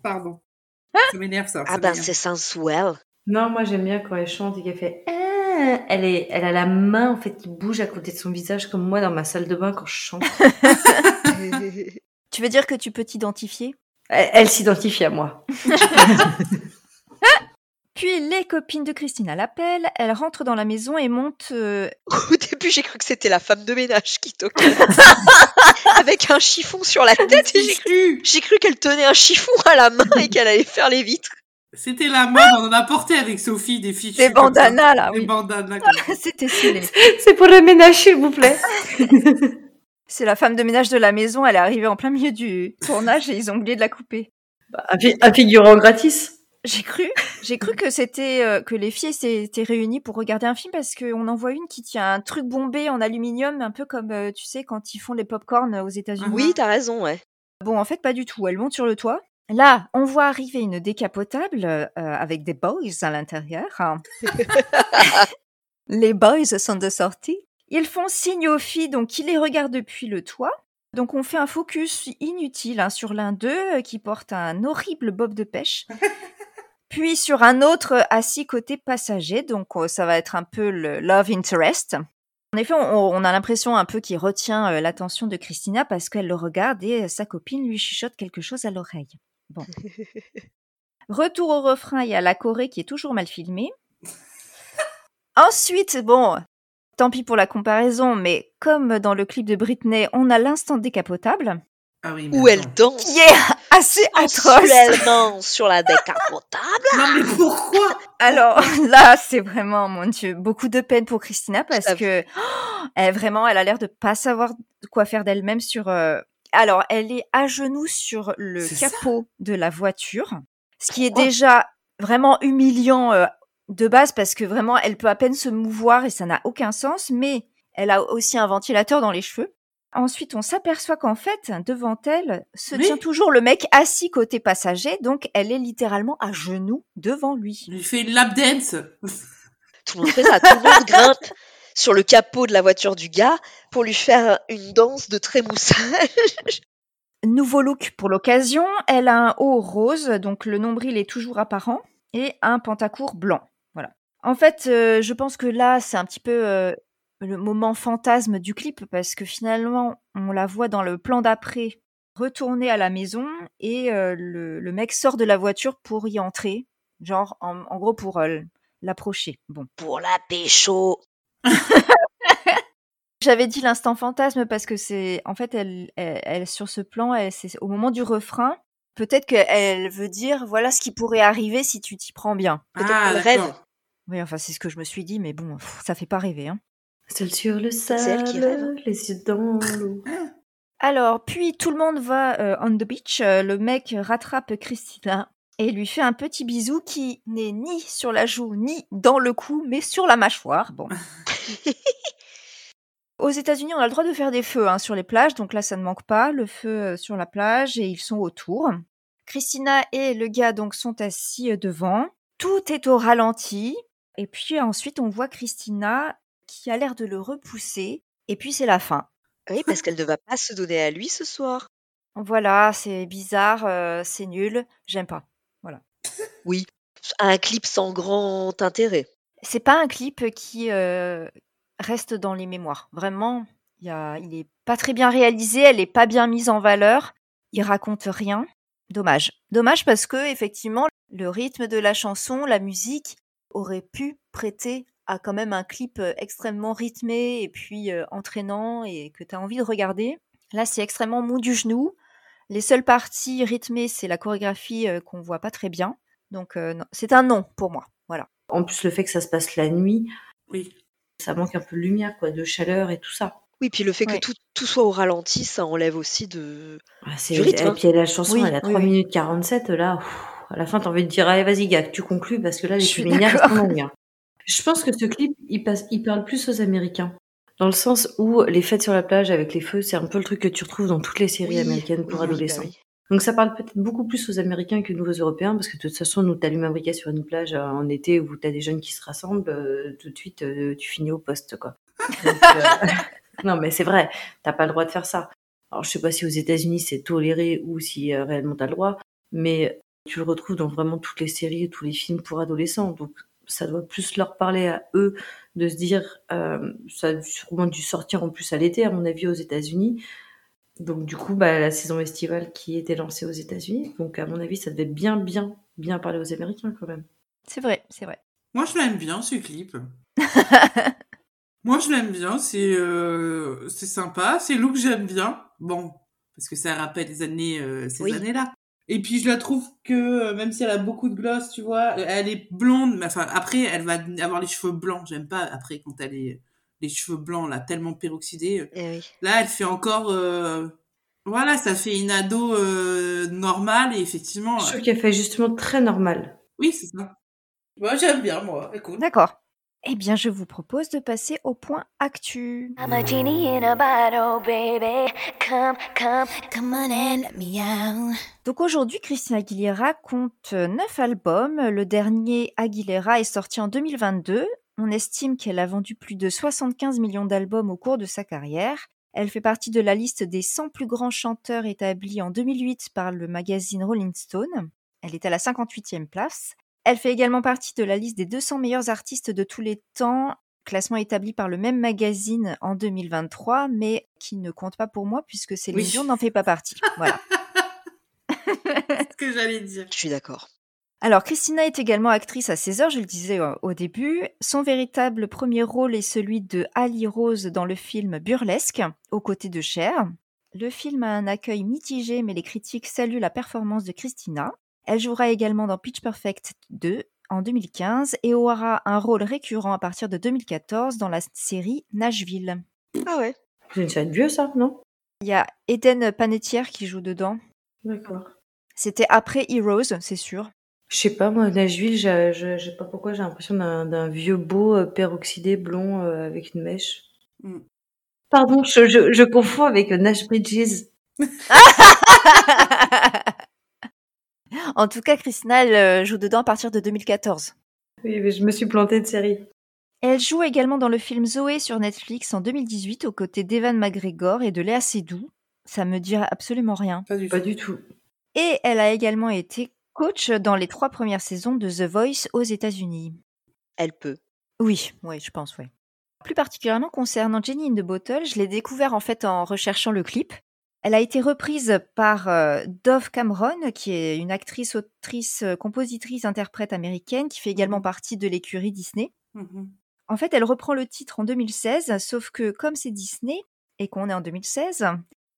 Pardon. Ça m'énerve ça. Ah ben c'est sensuel. Non, moi j'aime bien quand elle chante et qu'elle fait. Ah elle, est, elle a la main en fait qui bouge à côté de son visage comme moi dans ma salle de bain quand je chante. Tu veux dire que tu peux t'identifier? Elle, elle s'identifie à moi. Puis les copines de Christina l'appellent, elle rentre dans la maison et monte... euh, Au début, j'ai cru que c'était la femme de ménage qui toquait. Avec un chiffon sur la tête et j'ai cru, j'ai cru qu'elle tenait un chiffon à la main et qu'elle allait faire les vitres. C'était la mode, on en a porté avec Sophie des fiches. Les bandanas, là, oui. bandanas comme ça. C'était stylé. C'est pour le ménage, s'il vous plaît. C'est la femme de ménage de la maison, elle est arrivée en plein milieu du tournage et ils ont oublié de la couper. un, fi- un figurant gratis. J'ai cru, j'ai cru que c'était euh, que les filles s'étaient réunies pour regarder un film parce qu'on en voit une qui tient un truc bombé en aluminium, un peu comme euh, tu sais quand ils font les pop-corn aux États-Unis. Oui, t'as raison, ouais. Bon, en fait, pas du tout. Elle monte sur le toit. Là, on voit arriver une décapotable euh, avec des boys à l'intérieur. les boys sont de sortie. Ils font signe aux filles, donc qui les regardent depuis le toit. Donc on fait un focus inutile hein, sur l'un d'eux euh, qui porte un horrible bob de pêche. Puis sur un autre euh, assis côté passager, donc euh, ça va être un peu le love interest. En effet, on, on a l'impression un peu qu'il retient euh, l'attention de Christina parce qu'elle le regarde et euh, sa copine lui chuchote quelque chose à l'oreille. Bon. Retour au refrain, il y a la Corée qui est toujours mal filmée. Ensuite, bon, tant pis pour la comparaison, mais comme dans le clip de Britney, on a l'instant décapotable, Ah oui, Où elle danse qui est assez atroce. sur la décapotable. Non mais pourquoi? Alors là, c'est vraiment, mon Dieu, beaucoup de peine pour Christina parce que oh, elle vraiment, elle a l'air de pas savoir quoi faire d'elle-même sur. euh, Alors, elle est à genoux sur le ça. capot de la voiture, ce qui est déjà vraiment humiliant euh, de base parce que vraiment, elle peut à peine se mouvoir et ça n'a aucun sens. Mais elle a aussi un ventilateur dans les cheveux. Ensuite, on s'aperçoit qu'en fait, devant elle se Oui. tient toujours le mec assis côté passager, donc elle est littéralement à genoux devant lui. Il lui fait une lap dance. Tout le monde fait ça. Tout le monde grimpe sur le capot de la voiture du gars pour lui faire une danse de trémoussage. Nouveau look pour l'occasion, elle a un haut rose, donc le nombril est toujours apparent, et un pantacourt blanc. Voilà. En fait, euh, je pense que là, c'est un petit peu euh, le moment fantasme du clip, parce que finalement, on la voit dans le plan d'après retourner à la maison, et euh, le, le mec sort de la voiture pour y entrer, genre, en, en gros, pour euh, l'approcher. Bon. Pour la pécho. J'avais dit l'instant fantasme parce que c'est en fait elle, elle, elle- sur ce plan elle- c'est au moment du refrain peut-être qu'elle veut dire voilà ce qui pourrait arriver si tu t'y prends bien. Peut-être Ah qu'elle rêve. Oui enfin c'est ce que je me suis dit mais bon pff, ça fait pas rêver hein. Seul sur le sable, les yeux dans l'eau. Alors puis tout le monde va euh, on the beach Euh, le mec rattrape Christina et lui fait un petit bisou qui n'est ni sur la joue ni dans le cou mais sur la mâchoire. Bon. Aux États-Unis, on a le droit de faire des feux hein, sur les plages, donc là, ça ne manque pas. Le feu euh, sur la plage et ils sont autour. Christina et le gars donc sont assis devant. Tout est au ralenti. Et puis ensuite, on voit Christina qui a l'air de le repousser. Et puis c'est la fin. Oui, parce qu'elle ne va pas se donner à lui ce soir. Voilà, c'est bizarre, euh, c'est nul, j'aime pas. Oui. Un clip sans grand intérêt. C'est pas un clip qui euh, reste dans les mémoires. Vraiment, il, y a, il est pas très bien réalisé, elle est pas bien mise en valeur. Il raconte rien. Dommage. Dommage parce que effectivement, le rythme de la chanson, la musique aurait pu prêter à quand même un clip extrêmement rythmé et puis euh, entraînant et que tu as envie de regarder. Là, c'est extrêmement mou du genou. Les seules parties rythmées, c'est la chorégraphie euh, qu'on voit pas très bien. Donc, euh, non, c'est un non pour moi. Voilà. En plus, le fait que ça se passe la nuit, Oui. ça manque un peu de lumière, quoi, de chaleur et tout ça. Oui, puis le fait que tout, tout soit au ralenti, ça enlève aussi de. Ah, Du rythme, et hein. puis la chanson, Oui, elle a oui, 3 oui. minutes 47, là, pff, à la fin, t'as envie de dire, allez, vas-y, gars, tu conclus, parce que là, les d'accord. sont longues. Je pense que ce clip, il, passe, il parle plus aux Américains. Dans le sens où les fêtes sur la plage avec les feux, c'est un peu le truc que tu retrouves dans toutes les séries Oui, américaines pour oui, adolescents. bah oui. Donc ça parle peut-être beaucoup plus aux Américains que nous aux Européens, parce que de toute façon, nous t'allumes un briquet sur une plage euh, en été où t'as des jeunes qui se rassemblent, euh, tout de suite euh, tu finis au poste, quoi. Donc, non, mais c'est vrai, t'as pas le droit de faire ça. Alors je sais pas si aux États-Unis c'est toléré ou si réellement t'as le droit, mais tu le retrouves dans vraiment toutes les séries, tous les films pour adolescents. Donc ça doit plus leur parler à eux de se dire, euh, ça a sûrement dû sortir en plus à l'été, à mon avis, aux États-Unis Donc du coup, bah, la saison estivale qui était lancée aux États-Unis. Donc à mon avis, ça devait bien, bien, bien parler aux Américains quand même. C'est vrai, c'est vrai. Moi, je l'aime bien, ce clip. Moi, je l'aime bien, c'est euh, c'est sympa, c'est look j'aime bien. Bon, parce que ça rappelle les années, euh, ces Oui. années-là. Et puis, je la trouve que, euh, même si elle a beaucoup de gloss, tu vois, elle est blonde, mais enfin, après, elle va avoir les cheveux blancs. J'aime pas, après, quand elle est les cheveux blancs, là, tellement peroxydés. Eh oui. Là, elle fait encore... euh, Voilà, ça fait une ado euh, normale, et effectivement... Je euh, trouve qu'elle fait justement très normal. Oui, c'est ça. Moi, j'aime bien, moi. Écoute. D'accord. Eh bien, je vous propose de passer au point actu. I'm a genie in a bottle, baby. Come, come, come on and let me out. Donc aujourd'hui, Christina Aguilera compte neuf albums. Le dernier Aguilera est sorti en 2022. On estime qu'elle a vendu plus de 75 millions d'albums au cours de sa carrière. Elle fait partie de la liste des 100 plus grands chanteurs établis en 2008 par le magazine Rolling Stone. Elle est à la 58e place. Elle fait également partie de la liste des 200 meilleurs artistes de tous les temps, classement établi par le même magazine en 2023, mais qui ne compte pas pour moi puisque Céline Oui. N'en fait pas partie. Voilà. C'est ce que j'allais dire. Je suis d'accord. Alors, Christina est également actrice à 16 heures, je le disais euh, au début. Son véritable premier rôle est celui de Ali Rose dans le film Burlesque, aux côtés de Cher. Le film a un accueil mitigé, mais les critiques saluent la performance de Christina. Elle jouera également dans Pitch Perfect 2 en 2015 et aura un rôle récurrent à partir de 2014 dans la série Nashville. Ah ouais. C'est une série de vieux, ça, non? Il y a Eden Panettiere qui joue dedans. D'accord. C'était après Heroes, c'est sûr. Je sais pas, moi, Nashville, je je sais pas pourquoi j'ai l'impression d'un d'un vieux beau euh, peroxydé blond euh, avec une mèche. Mm. Pardon, je, je, je confonds avec Nash Bridges. en tout cas, Christina elle, euh, joue dedans à partir de 2014. Oui, mais je me suis plantée de série. Elle joue également dans le film Zoé sur Netflix en 2018 aux côtés d'Evan McGregor et de Léa Seydoux. Ça me dit absolument rien. Pas du Pas tout. du tout. Et elle a également été coach dans les trois premières saisons de The Voice aux États-Unis. Elle peut. Oui, oui, je pense, oui. Plus particulièrement concernant Jenny in the Bottle, je l'ai découvert en fait en recherchant le clip. Elle a été reprise par euh, Dove Cameron, qui est une actrice, autrice, euh, compositrice, interprète américaine, qui fait également partie de l'écurie Disney. Mhm. En fait, elle reprend le titre en 2016, sauf que comme c'est Disney et qu'on est en 2016,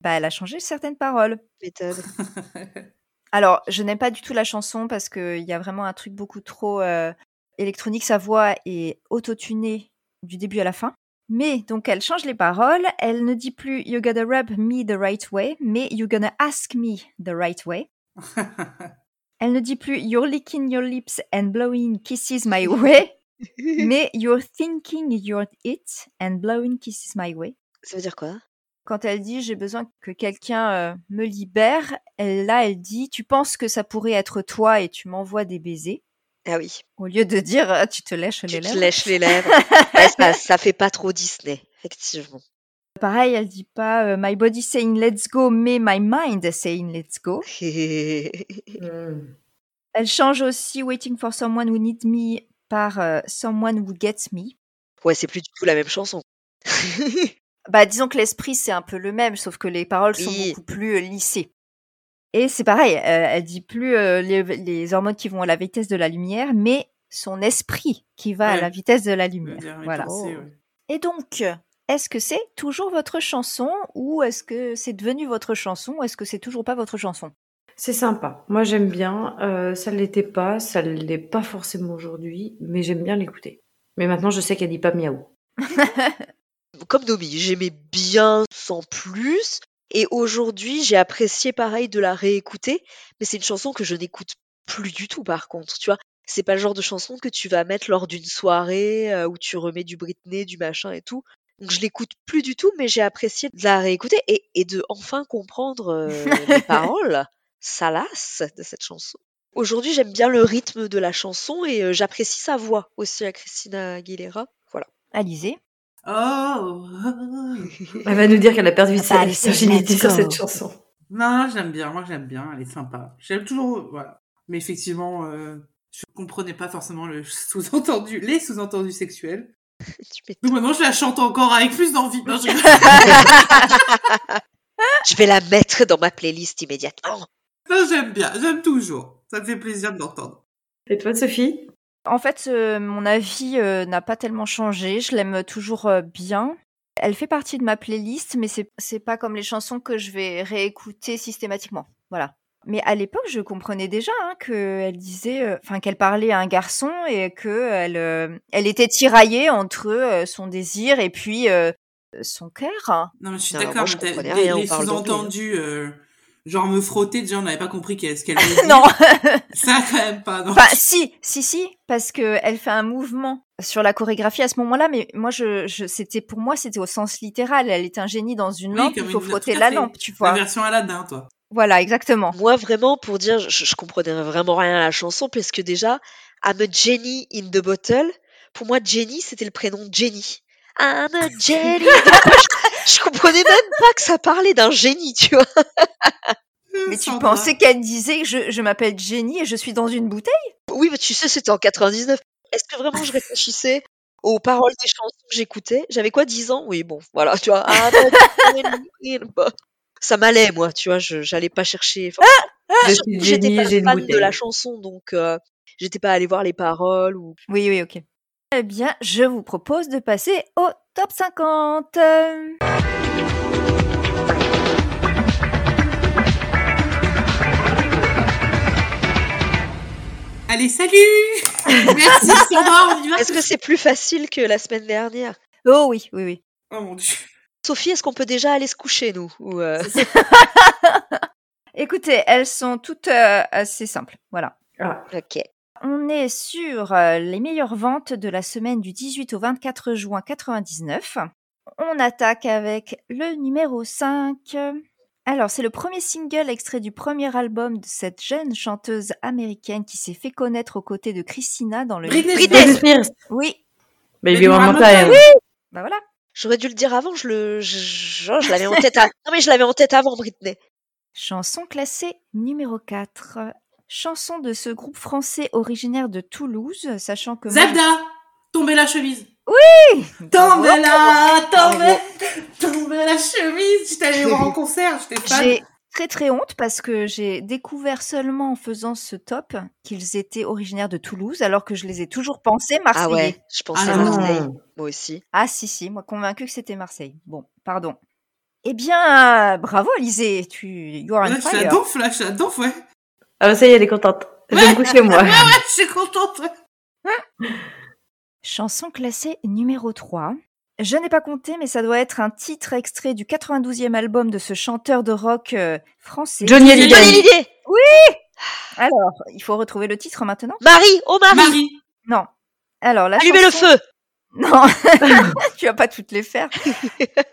bah, elle a changé certaines paroles. Méthode. Alors, je n'aime pas du tout la chanson parce qu'il y a vraiment un truc beaucoup trop euh, électronique. Sa voix est autotunée du début à la fin. Mais donc, elle change les paroles. Elle ne dit plus You gotta rub me the right way, mais You gonna ask me the right way. Elle ne dit plus You're licking your lips and blowing kisses my way, mais You're thinking you're it and blowing kisses my way. Ça veut dire quoi? Quand elle dit j'ai besoin que quelqu'un euh, me libère, elle, là elle dit tu penses que ça pourrait être toi et tu m'envoies des baisers Ah oui. au lieu de dire euh, tu te lèches Tu les te lèvres. lèches les lèvres. Ouais, ça, ça fait pas trop Disney, effectivement. Pareil, elle dit pas euh, my body saying let's go mais my mind saying let's go. Hmm. Elle change aussi waiting for someone who needs me par euh, someone who gets me. ouais, c'est plus du tout la même chanson. Bah disons que l'esprit c'est un peu le même sauf que les paroles sont Oui. beaucoup plus euh, lissées. Et c'est pareil, euh, elle dit plus euh, les, les hormones qui vont à la vitesse de la lumière, mais son esprit qui va à la vitesse de la lumière. Voilà. ouais. Et donc, est-ce que c'est toujours votre chanson ou est-ce que c'est devenu votre chanson ou est-ce que c'est toujours pas votre chanson? C'est sympa. Moi, j'aime bien. Euh, ça ne l'était pas. Ça ne l'est pas forcément aujourd'hui. Mais j'aime bien l'écouter. Mais maintenant, je sais qu'elle dit pas miaou. Comme Domi, j'aimais bien sans plus. Et aujourd'hui, j'ai apprécié pareil de la réécouter. Mais c'est une chanson que je n'écoute plus du tout, par contre. Tu vois, c'est pas le genre de chanson que tu vas mettre lors d'une soirée euh, où tu remets du Britney, du machin et tout. Donc je l'écoute plus du tout, mais j'ai apprécié de la réécouter et, et de enfin comprendre euh, les paroles salaces de cette chanson. Aujourd'hui, j'aime bien le rythme de la chanson et euh, j'apprécie sa voix aussi à Christina Aguilera. Voilà. Alizé Oh Elle va nous dire qu'elle a perdu Ah sa bah, virginité sur cette chanson. Non, j'aime bien, moi j'aime bien, elle est sympa. J'aime toujours, voilà. Mais effectivement, euh, je comprenais pas forcément le sous-entendu, les sous-entendus sexuels. Donc maintenant je la chante encore avec plus d'envie. Non, je- Je vais la mettre dans ma playlist immédiatement. Ça, j'aime bien. J'aime toujours. Ça me fait plaisir de l'entendre. Et toi, Sophie? En fait, euh, mon avis euh, n'a pas tellement changé. Je l'aime toujours euh, bien. Elle fait partie de ma playlist, mais c'est c'est pas comme les chansons que je vais réécouter systématiquement. Voilà. Mais à l'époque, je comprenais déjà hein, qu'elle disait, euh, enfin qu'elle parlait à un garçon et que elle, euh, elle était tiraillée entre euh, son désir et puis euh, son cœur. Non, mais je suis d'accord. moi, je mais les- sous-entendus, euh, genre me frotter, déjà, on n'avait pas compris qu'est- ce qu'elle voulait dire. non, Ça, quand même pas, non. enfin si, si, si, parce que elle fait un mouvement sur la chorégraphie à ce moment-là, mais moi, je, je c'était pour moi, c'était au sens littéral. Elle est un génie dans une Oui, lampe, il faut une- frotter la fait. lampe, tu La vois. version Aladdin, toi. Voilà, exactement. Moi, vraiment, pour dire, je, je comprenais vraiment rien à la chanson, parce que déjà, I'm a Jenny in the bottle. Pour moi, Jenny, c'était le prénom de Jenny. I'm a Jenny. Je, comprenais même pas que ça parlait d'un génie, tu vois. Mais tu pensais qu'elle disait je, je m'appelle Jenny et je suis dans une bouteille? Oui, mais tu sais, c'était en 99. Est-ce que vraiment je réfléchissais aux paroles des chansons que j'écoutais? J'avais quoi, 10 ans? Oui, bon, voilà, tu vois. I'm a Jenny in the bottle. Ça m'allait, moi, tu vois, je j'allais pas chercher. Enfin, suis que j'étais pas fan de la chanson, donc euh, j'étais pas allée voir les paroles ou Oui, oui, ok. Eh bien, je vous propose de passer au top 50. Allez, salut Merci, Sandra, on y va Est-ce que c'est plus facile que la semaine dernière? Oh oui, oui, oui. Oh mon dieu. Sophie, est-ce qu'on peut déjà aller se coucher, nous? Ou, euh, Écoutez, elles sont toutes euh, assez simples. Voilà. Ah, Ok. On est sur euh, les meilleures ventes de la semaine du 18 au 24 juin 99. On attaque avec le numéro 5. Alors, c'est le premier single extrait du premier album de cette jeune chanteuse américaine qui s'est fait connaître aux côtés de Christina dans le... Britney Britney Spears. Britney Spears. Oui, Baby One More Time. Bah voilà. J'aurais dû le dire avant, je le, je, je- je l'avais en tête. À... Non mais je l'avais en tête avant, Britney. Chanson classée numéro 4. Chanson de ce groupe français originaire de Toulouse, sachant que... moi, Zelda Tomber la chemise je- Tomber la. Tomber Tomber la chemise J'étais allée voir en concert, j'étais fan. J'ai très très honte parce que j'ai découvert seulement en faisant ce top qu'ils étaient originaires de Toulouse, alors que je les ai toujours pensés Ah marseillais. ouais, je pensais Ah. Marseille, moi aussi. Ah si si, moi convaincu que c'était Marseille. Bon, pardon. Eh bien, euh, bravo Alizé, tu you are on Là, je la fire. donf, là, je la donf, ouais. Ah, bah, ça y est, elle est contente. Je vais me coucher, moi. Ouais, ouais, je suis contente. Chanson classée numéro 3. Je n'ai pas compté, mais ça doit être un titre extrait du 92e album de ce chanteur de rock euh, français. Johnny Hallyday. Johnny Hallyday Alors, il faut retrouver le titre maintenant Marie, oh Marie, Marie. Non. Alors, la Allumez le feu Non, tu vas pas toutes les faire.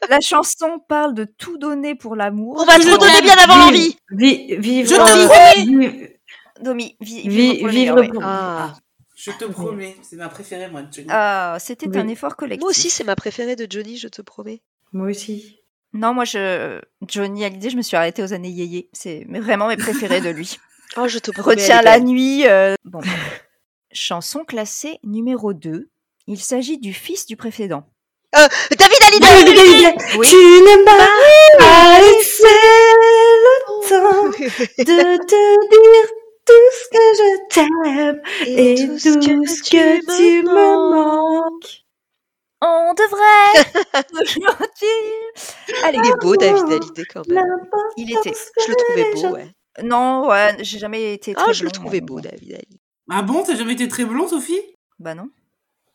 La chanson parle de tout donner pour l'amour. On va Je tout donner bien avant l'envie Vi- vivre, Je euh, t'en promets. Domi, vi- vi- vivre le Ah, Je te promets, c'est ma préférée, moi, Johnny. Ah, c'était Oui. un effort collectif. moi aussi c'est ma préférée de Johnny, je te promets. Moi aussi. Non, moi, je Johnny Hallyday, je me suis arrêtée aux années yéyé. C'est vraiment mes préférés de lui. Oh, je te promets. Retiens la nuit. euh, Bon. Chanson classée numéro 2. Il s'agit du fils du précédent. Euh, David Hallyday Oui. Tu n'aimes pas Allez, c'est le temps de te dire tout ce que je t'aime et tout ce que tu me manques. On devrait aujourd'hui. Allez, Il est beau David Hallyday quand même. N'importe il était. Je le trouvais beau, ouais. Non, ouais, j'ai jamais été très Ah, je le trouvais beau. David Hallyday. Ah bon, t'as jamais été très blond, Sophie? Bah non.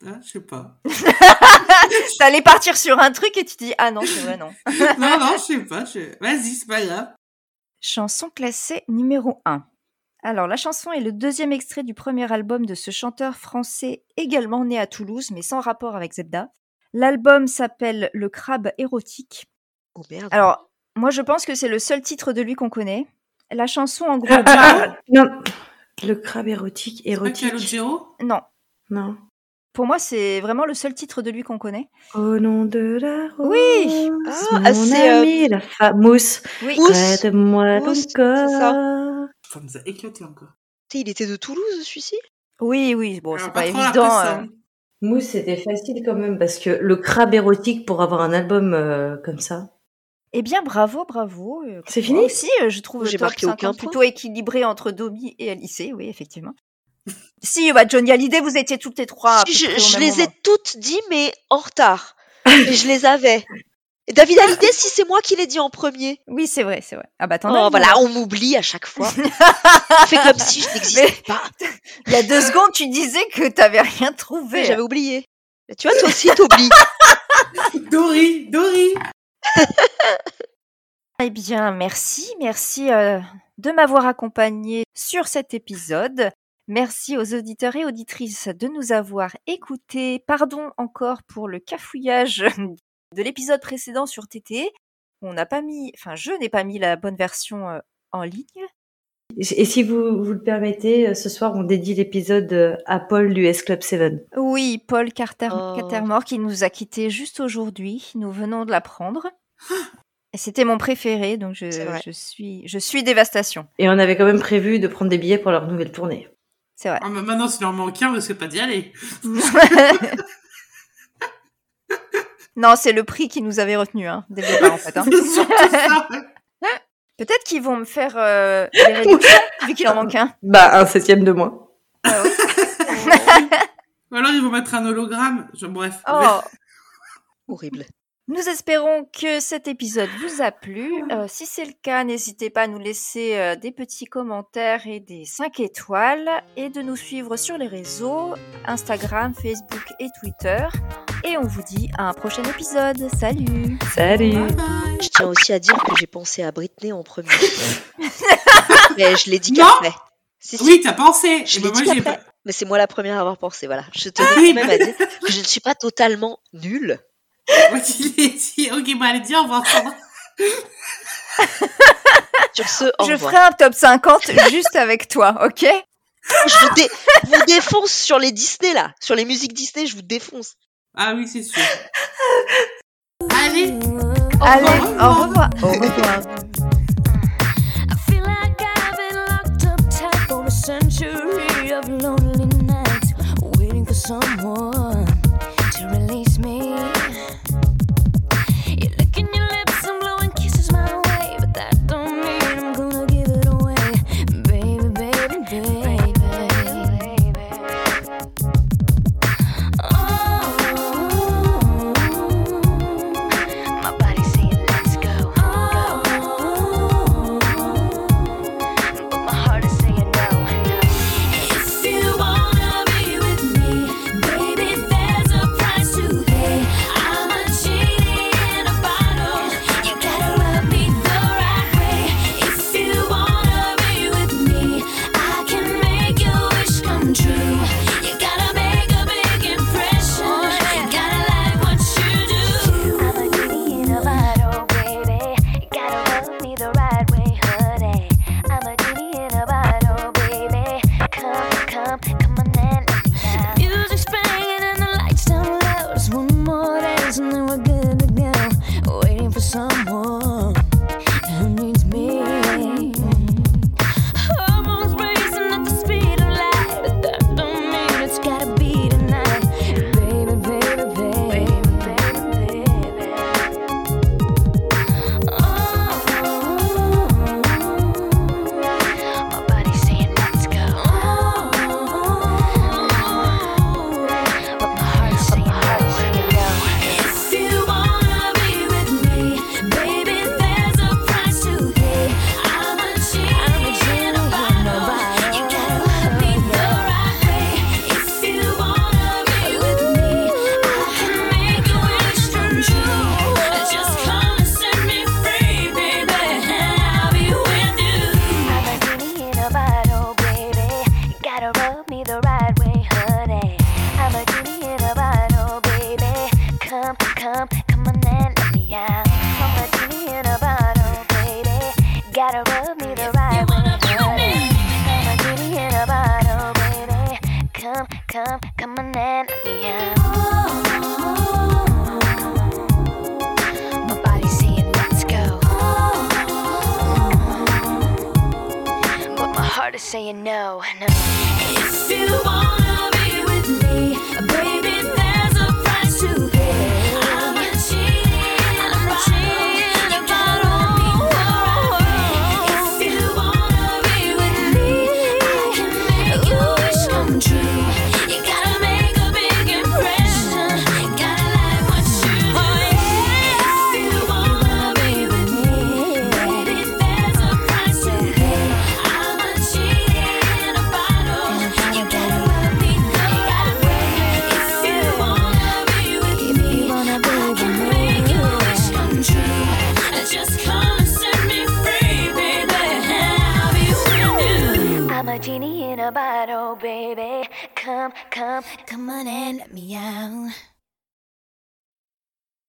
Ah, Je sais pas. T'allais partir sur un truc et tu dis ah non, c'est vrai non. non, non, je sais pas. je- Vas-y, c'est pas grave. Chanson classée numéro 1. Alors, la chanson est le deuxième extrait du premier album de ce chanteur français également né à Toulouse, mais sans rapport avec Zebda. L'album s'appelle Le crabe érotique. Oh merde. Alors, moi, je pense que c'est le seul titre de lui qu'on connaît. La chanson, en gros, Ah, ah, ah, non. Le crabe érotique, pas érotique. Calogero? Non. Non. Pour moi, c'est vraiment le seul titre de lui qu'on connaît. Au nom de la rose. Oui. Ah, mon ah, c'est, euh, ami, la femme. Mousse. Oui. Mousse. Près de moi Mousse, ton c'est ça. corps. Ça nous a éclaté encore. Il était de Toulouse, celui-ci? Oui, oui. Bon, c'est pas la évident. euh. Mousse, c'était facile quand même parce que le crabe érotique pour avoir un album euh, comme ça. Eh bien, bravo, bravo. euh, C'est fini? aussi, euh, je trouve le J'ai top marqué 50 aucun plutôt équilibré entre Domi et Alice, oui, effectivement. Si, bah, Johnny Hallyday, vous étiez toutes les trois. Si, je les ai toutes dit, mais en retard. mais je les avais. Et David Hallyday, si c'est moi qui l'ai dit en premier. Oui, c'est vrai, c'est vrai. Ah bah, t'en as Oh, voilà, là. on m'oublie à chaque fois. Fait comme si je n'existais pas. Il y a deux secondes, tu disais que t'avais rien trouvé. j'avais oublié. Mais tu vois, toi aussi, t'oublies. Dory, Dory. Eh bien, merci, merci euh, de m'avoir accompagné sur cet épisode. Merci aux auditeurs et auditrices de nous avoir écoutés. Pardon encore pour le cafouillage de l'épisode précédent sur TT. On n'a pas mis, enfin, je n'ai pas mis la bonne version euh, en ligne. Et si vous, vous le permettez, euh, ce soir, on dédie l'épisode euh, à Paul du S Club 7. Oui, Paul Carter Oh. Catermore qui nous a quittés juste aujourd'hui. Nous venons de l'apprendre. C'était mon préféré, donc je suis, je suis dévastation. Et on avait quand même prévu de prendre des billets pour leur nouvelle tournée. C'est vrai. Ah, mais maintenant, s'il en manque un, risque pas d'y aller. non, c'est le prix qui nous avait retenu hein, dès le départ en fait. hein. Peut-être qu'ils vont me faire euh, des réductions vu qu'il en manque un. Bah, un septième de moins. Ou alors, ils vont mettre un hologramme. Je- bref. Oh. Horrible. Nous espérons que cet épisode vous a plu. Euh, si c'est le cas, n'hésitez pas à nous laisser euh, des petits commentaires et des 5 étoiles et de nous suivre sur les réseaux Instagram, Facebook et Twitter. Et on vous dit à un prochain épisode. Salut Salut Bye bye. Je tiens aussi à dire que j'ai pensé à Britney en premier. Mais je l'ai dit Non. qu'après. Si, si. Oui, t'as pensé. Je l'ai dit moi, pas- Mais c'est moi la première à avoir pensé, voilà. Je tenais Oui, quand même bah- à dire que je ne suis pas totalement nulle. Moi, tu l'ai dit. Ok, bon, allez, dis au revoir. Sur ce, au Je revoir. ferai un top 50 juste avec toi, ok? Je vous, dé- vous défonce sur les Disney, là. Sur les musiques Disney, je vous défonce. Ah oui, c'est sûr. Allez. Allez, revoir. au revoir. Au revoir. I feel like I've been locked up tight for a century of lonely nights, waiting for someone to release saying no, no.